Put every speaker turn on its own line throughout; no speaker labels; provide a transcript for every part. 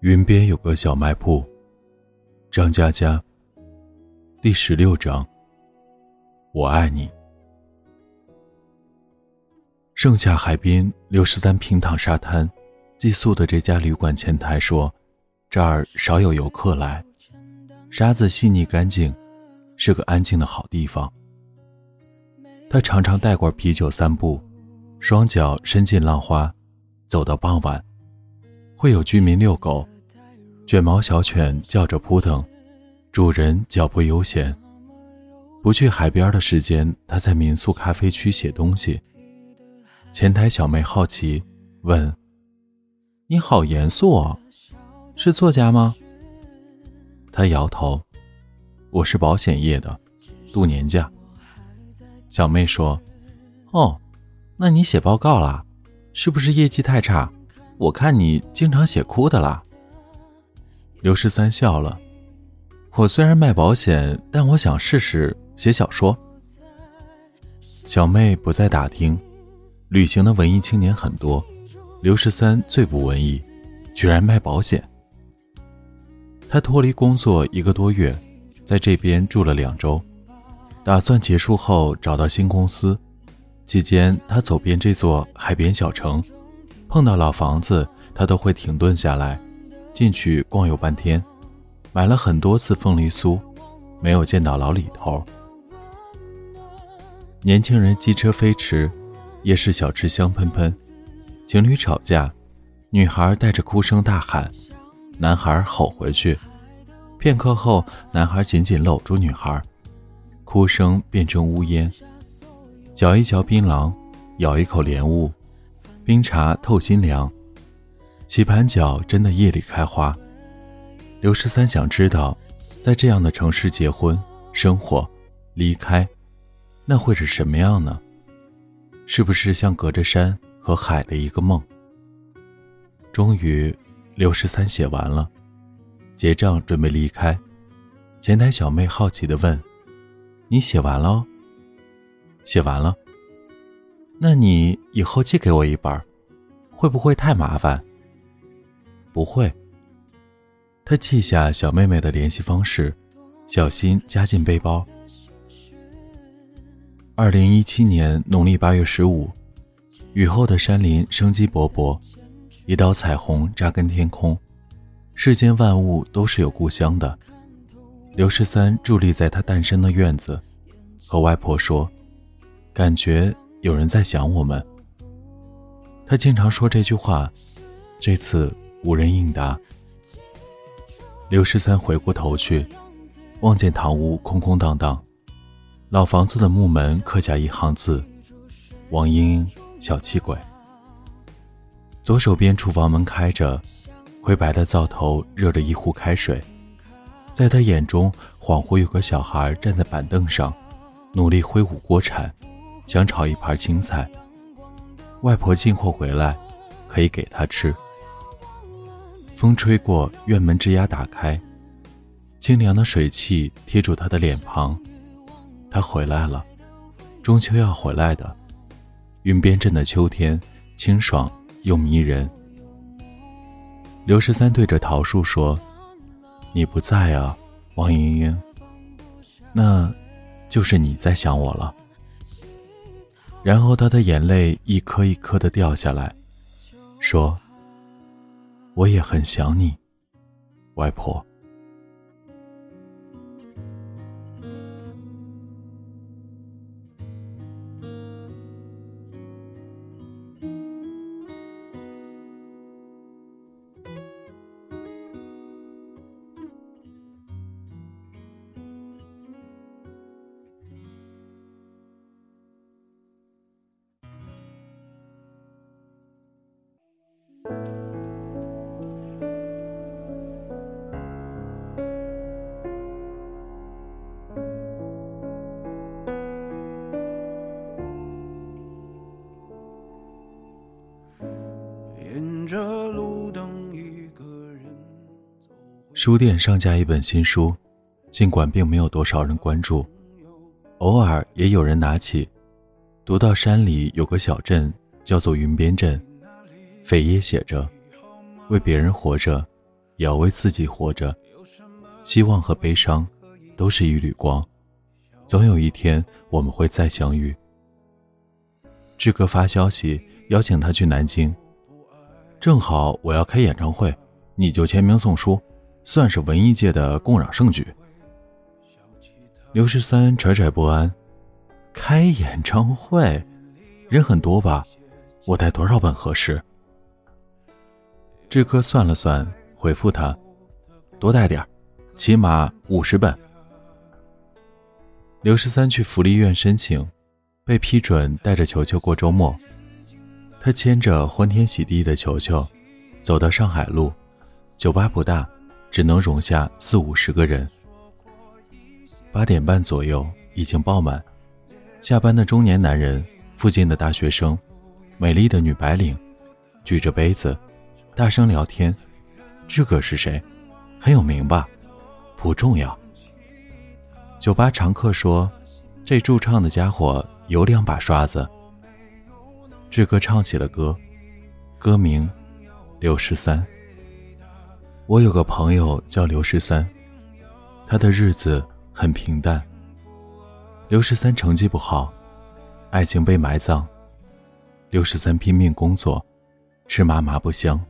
云边有个小卖铺。张嘉佳。第十六章。我爱你。盛夏海滨六十三平躺沙滩，寄宿的这家旅馆前台说，这儿少有游客来，沙子细腻干净，是个安静的好地方。他常常带罐啤酒散步，双脚伸进浪花，走到傍晚，会有居民遛狗。卷毛小犬叫着扑腾，主人脚步悠闲。不去海边的时间，他在民宿咖啡区写东西。前台小妹好奇问：“你好严肃哦，是作家吗？”他摇头：“我是保险业的，度年假。”小妹说：“哦，那你写报告啦？是不是业绩太差？我看你经常写哭的啦。”刘十三笑了。我虽然卖保险，但我想试试写小说。小妹不再打听，旅行的文艺青年很多，刘十三最不文艺，居然卖保险。他脱离工作一个多月，在这边住了两周，打算结束后找到新公司。期间，他走遍这座海边小城，碰到老房子，他都会停顿下来。进去逛悠半天，买了很多次凤梨酥，没有见到老李头。年轻人机车飞驰，夜市小吃香喷喷。情侣吵架，女孩带着哭声大喊，男孩吼回去。片刻后，男孩紧紧搂住女孩，哭声变成呜咽。嚼一嚼槟榔，咬一口莲雾，冰茶透心凉。棋盘脚真的夜里开花。刘十三想知道，在这样的城市结婚、生活、离开，那会是什么样呢？是不是像隔着山和海的一个梦？终于，刘十三写完了，结账准备离开。前台小妹好奇的问：“你写完了？”“写完了。”“那你以后寄给我一本，会不会太麻烦？”不会。他记下小妹妹的联系方式，小心夹进背包。二零一七年农历八月十五，雨后的山林生机勃勃，一道彩虹扎根天空。世间万物都是有故乡的。刘十三伫立在他诞生的院子，和外婆说：“感觉有人在想我们。”他经常说这句话，这次。无人应答。刘十三回过头去，望见堂屋空空荡荡，老房子的木门刻下一行字：“王英，小气鬼。”左手边厨房门开着，灰白的灶头热着一壶开水，在他眼中，恍惚有个小孩站在板凳上，努力挥舞锅铲，想炒一盘青菜。外婆进货回来，可以给他吃。风吹过，院门吱呀打开，清凉的水汽贴住他的脸庞。他回来了，中秋要回来的。云边镇的秋天，清爽又迷人。刘十三对着桃树说：“你不在啊，王莹莹。那，就是你在想我了。”然后他的眼泪一颗一颗的掉下来，说。我也很想你，外婆。书店上架一本新书，尽管并没有多少人关注，偶尔也有人拿起。读到山里有个小镇，叫做云边镇，扉页写着：“为别人活着，也要为自己活着。希望和悲伤，都是一缕光，总有一天我们会再相遇。”志哥发消息邀请他去南京，正好我要开演唱会，你就签名送书，算是文艺界的共襄盛举。刘十三惴惴不安。开演唱会，人很多吧？我带多少本合适？志哥算了算，回复他：多带点起码五十本。刘十三去福利院申请，被批准带着球球过周末。他牵着欢天喜地的球球，走到上海路，酒吧不大，只能容下四五十个人。八点半左右已经爆满。下班的中年男人，附近的大学生，美丽的女白领，举着杯子，大声聊天。这个是谁？很有名吧？不重要。酒吧常客说：“这驻唱的家伙有两把刷子。”志哥唱起了歌，歌名《刘十三》。我有个朋友叫刘十三，他的日子很平淡。刘十三成绩不好，爱情被埋葬。刘十三拼命工作，吃嘛嘛不香。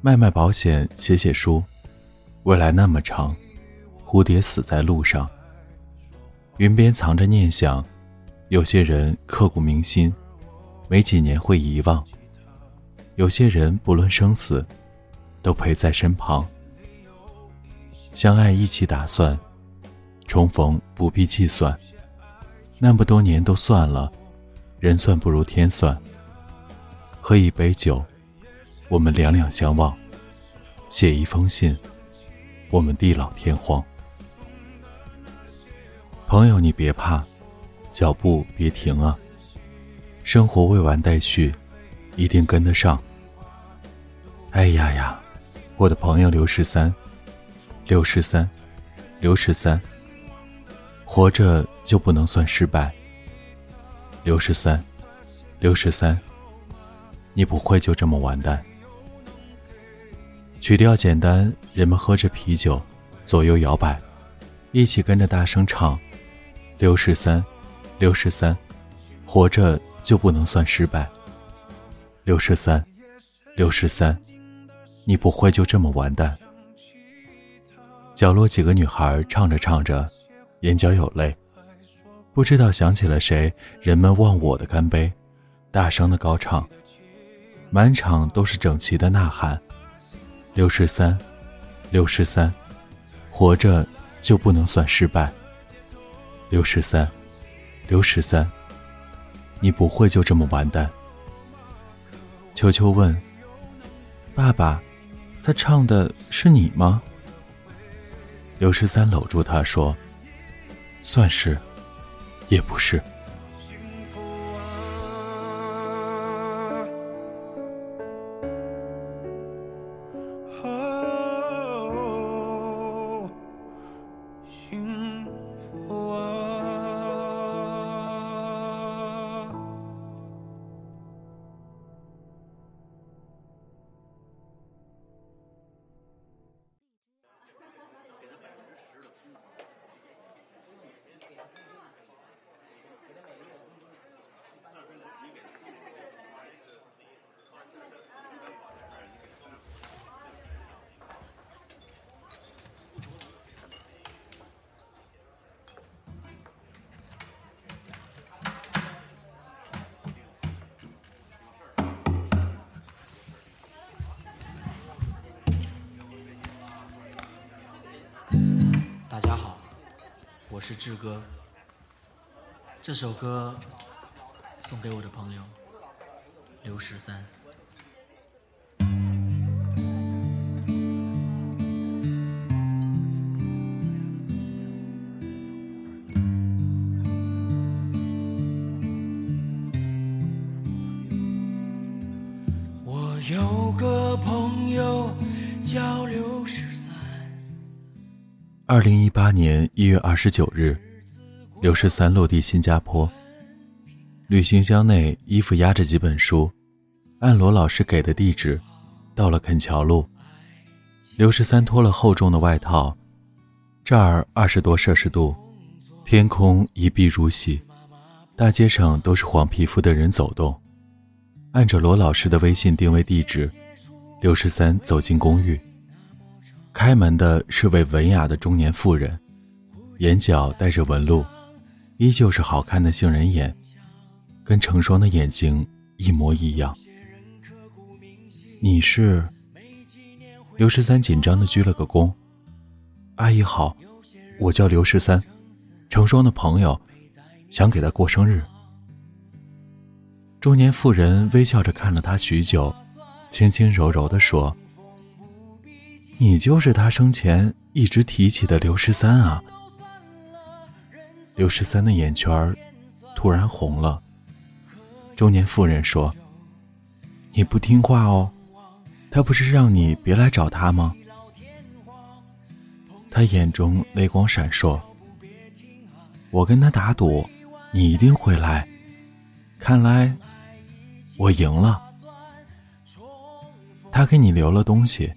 卖卖保险，写写书，未来那么长，蝴蝶死在路上。云边藏着念想，有些人刻骨铭心，没几年会遗忘。有些人不论生死，都陪在身旁。相爱一起打算。重逢不必计算，那么多年都算了，人算不如天算。喝一杯酒，我们两两相望；写一封信，我们地老天荒。朋友，你别怕，脚步别停啊！生活未完待续，一定跟得上。哎呀呀，我的朋友刘十三，刘十三，刘十三。活着就不能算失败。刘十三，刘十三，你不会就这么完蛋。曲调简单，人们喝着啤酒，左右摇摆，一起跟着大声唱：“刘十三，刘十三，活着就不能算失败。”刘十三，刘十三，你不会就这么完蛋。角落几个女孩唱着唱着。眼角有泪，不知道想起了谁。人们忘我的干杯，大声的高唱，满场都是整齐的呐喊。刘十三，刘十三，活着就不能算失败。刘十三，刘十三，你不会就这么完蛋。秋秋问：“爸爸，他唱的是你吗？”刘十三搂住他说。算是，也不是。
我是志哥，这首歌送给我的朋友刘十三。
二零一八年一月二十九日，刘十三落地新加坡。旅行箱内衣服压着几本书，按罗老师给的地址，到了肯桥路。刘十三脱了厚重的外套，这儿二十多摄氏度，天空一碧如洗，大街上都是黄皮肤的人走动。按着罗老师的微信定位地址，刘十三走进公寓。开门的是位文雅的中年妇人，眼角带着纹路，依旧是好看的杏仁眼，跟成双的眼睛一模一样。你是？刘十三紧张的鞠了个躬。阿姨好，我叫刘十三，成双的朋友，想给他过生日。中年妇人微笑着看了他许久，轻轻柔柔地说。你就是他生前一直提起的刘十三啊！刘十三的眼圈突然红了。中年妇人说：“你不听话哦，他不是让你别来找他吗？”他眼中泪光闪烁。我跟他打赌，你一定会来。看来我赢了。他给你留了东西。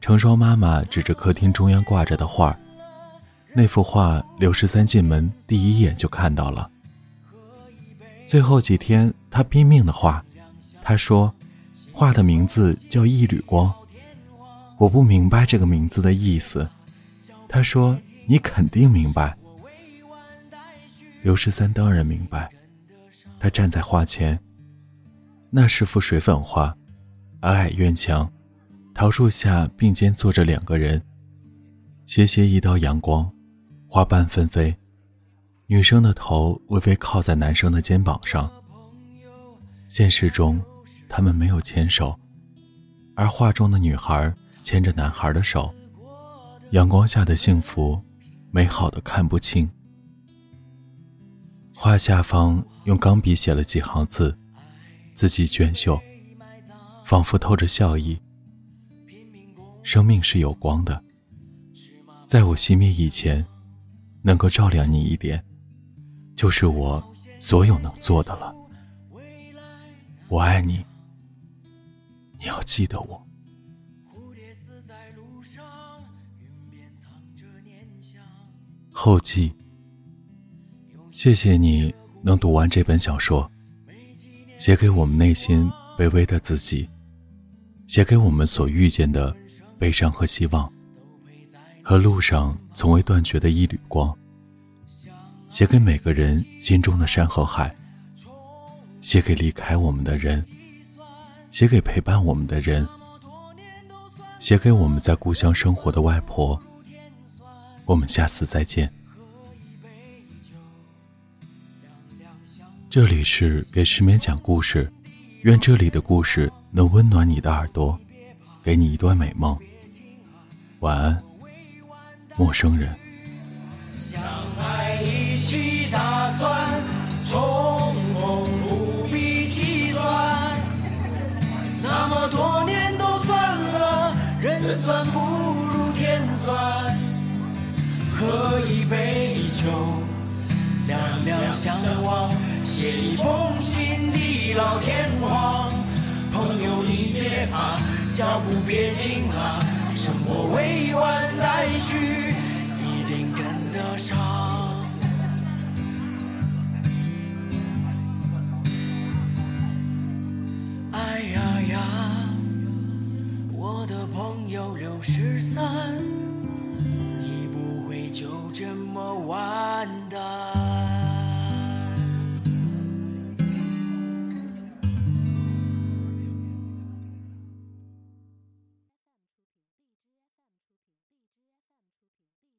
成双妈妈指着客厅中央挂着的画，那幅画刘十三进门第一眼就看到了。最后几天他拼命的画，他说，画的名字叫一缕光，我不明白这个名字的意思。他说你肯定明白。刘十三当然明白，他站在画前，那是幅水粉画，矮矮院墙。桃树下并肩坐着两个人，斜斜一道阳光，花瓣纷飞，女生的头微微靠在男生的肩膀上。现实中，他们没有牵手，而画中的女孩牵着男孩的手，阳光下的幸福，美好的看不清。画下方用钢笔写了几行字，字迹娟秀，仿佛透着笑意。生命是有光的，在我熄灭以前，能够照亮你一点，就是我所有能做的了。我爱你，你要记得我。后记，谢谢你能读完这本小说，写给我们内心卑微的自己，写给我们所遇见的。悲伤和希望，和路上从未断绝的一缕光，写给每个人心中的山和海，写给离开我们的人，写给陪伴我们的人，写给我们在故乡生活的外婆。我们下次再见。这里是给失眠讲故事，愿这里的故事能温暖你的耳朵，给你一段美梦。晚安，陌生人。
相爱一起打算，重逢不必计算。那么多年都算了，人算不如天算。喝一杯酒，两两相望，写一封信地老天荒。朋友你别怕，脚步别停啊。生活未完待续，一定跟得上。哎呀呀，我的朋友六十三。